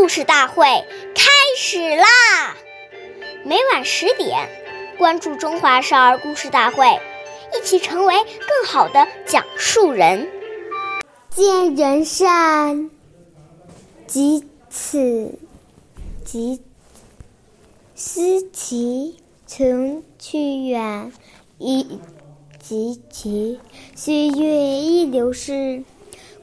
故事大会开始啦！每晚十点，关注《中华少儿故事大会》，一起成为更好的讲述人。见人善，即此即思齐存去远，以及其岁月易流逝，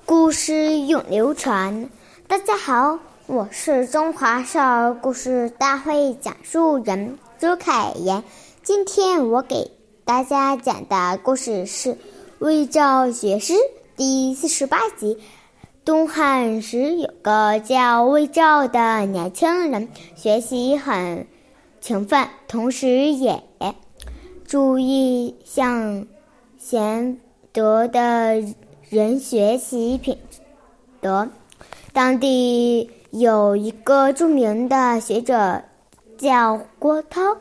故事永流传。大家好，我是中华少儿故事大会讲述人朱凯言。今天我给大家讲的故事是《魏赵学诗》第四十八集。东汉时有个叫魏赵的年轻人，学习很勤奋，同时也注意向贤德的人学习品德。当地有一个著名的学者叫郭涛，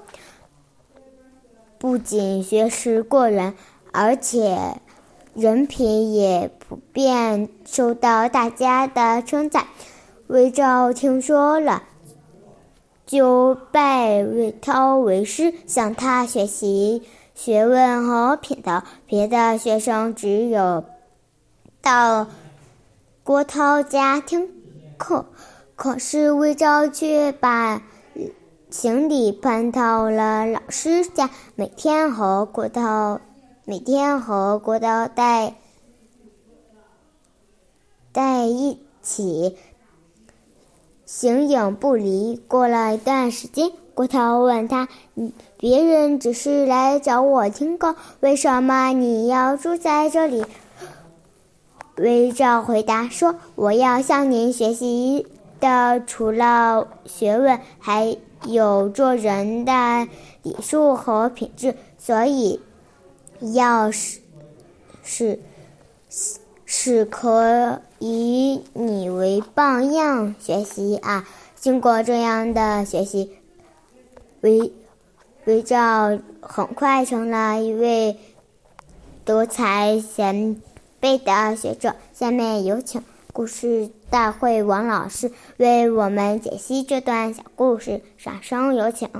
不仅学识过人，而且人品也普遍受到大家的称赞。魏昭听说了，就拜魏涛为师，向他学习学问和品德。别的学生只有到。郭涛家听课，可是魏昭却把行李搬到了老师家，每天和郭涛每天和郭涛在在一起形影不离。过了一段时间，郭涛问他：“别人只是来找我听课，为什么你要住在这里？”魏照回答说：“我要向您学习的，除了学问，还有做人的礼数和品质，所以要是是是可以你为榜样学习啊！”经过这样的学习，魏魏照很快成了一位多才贤。贝的学者，下面有请故事大会王老师为我们解析这段小故事，掌声有请。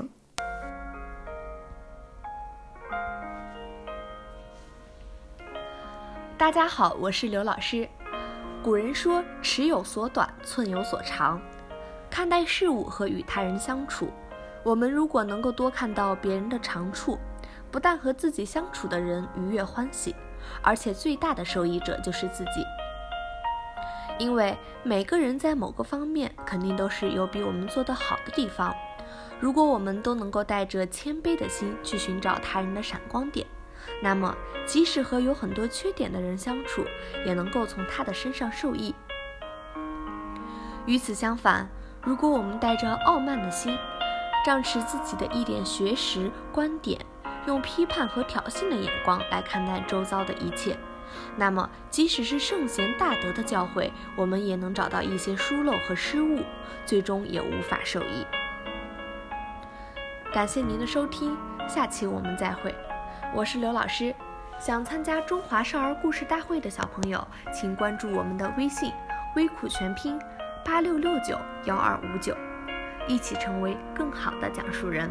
大家好，我是刘老师。古人说“尺有所短，寸有所长”，看待事物和与他人相处，我们如果能够多看到别人的长处，不但和自己相处的人愉悦欢喜。而且最大的受益者就是自己，因为每个人在某个方面肯定都是有比我们做得好的地方。如果我们都能够带着谦卑的心去寻找他人的闪光点，那么即使和有很多缺点的人相处，也能够从他的身上受益。与此相反，如果我们带着傲慢的心，仗持自己的一点学识观点，用批判和挑衅的眼光来看待周遭的一切，那么即使是圣贤大德的教诲，我们也能找到一些疏漏和失误，最终也无法受益。感谢您的收听，下期我们再会。我是刘老师，想参加中华少儿故事大会的小朋友，请关注我们的微信“微苦全拼八六六九幺二五九”，一起成为更好的讲述人。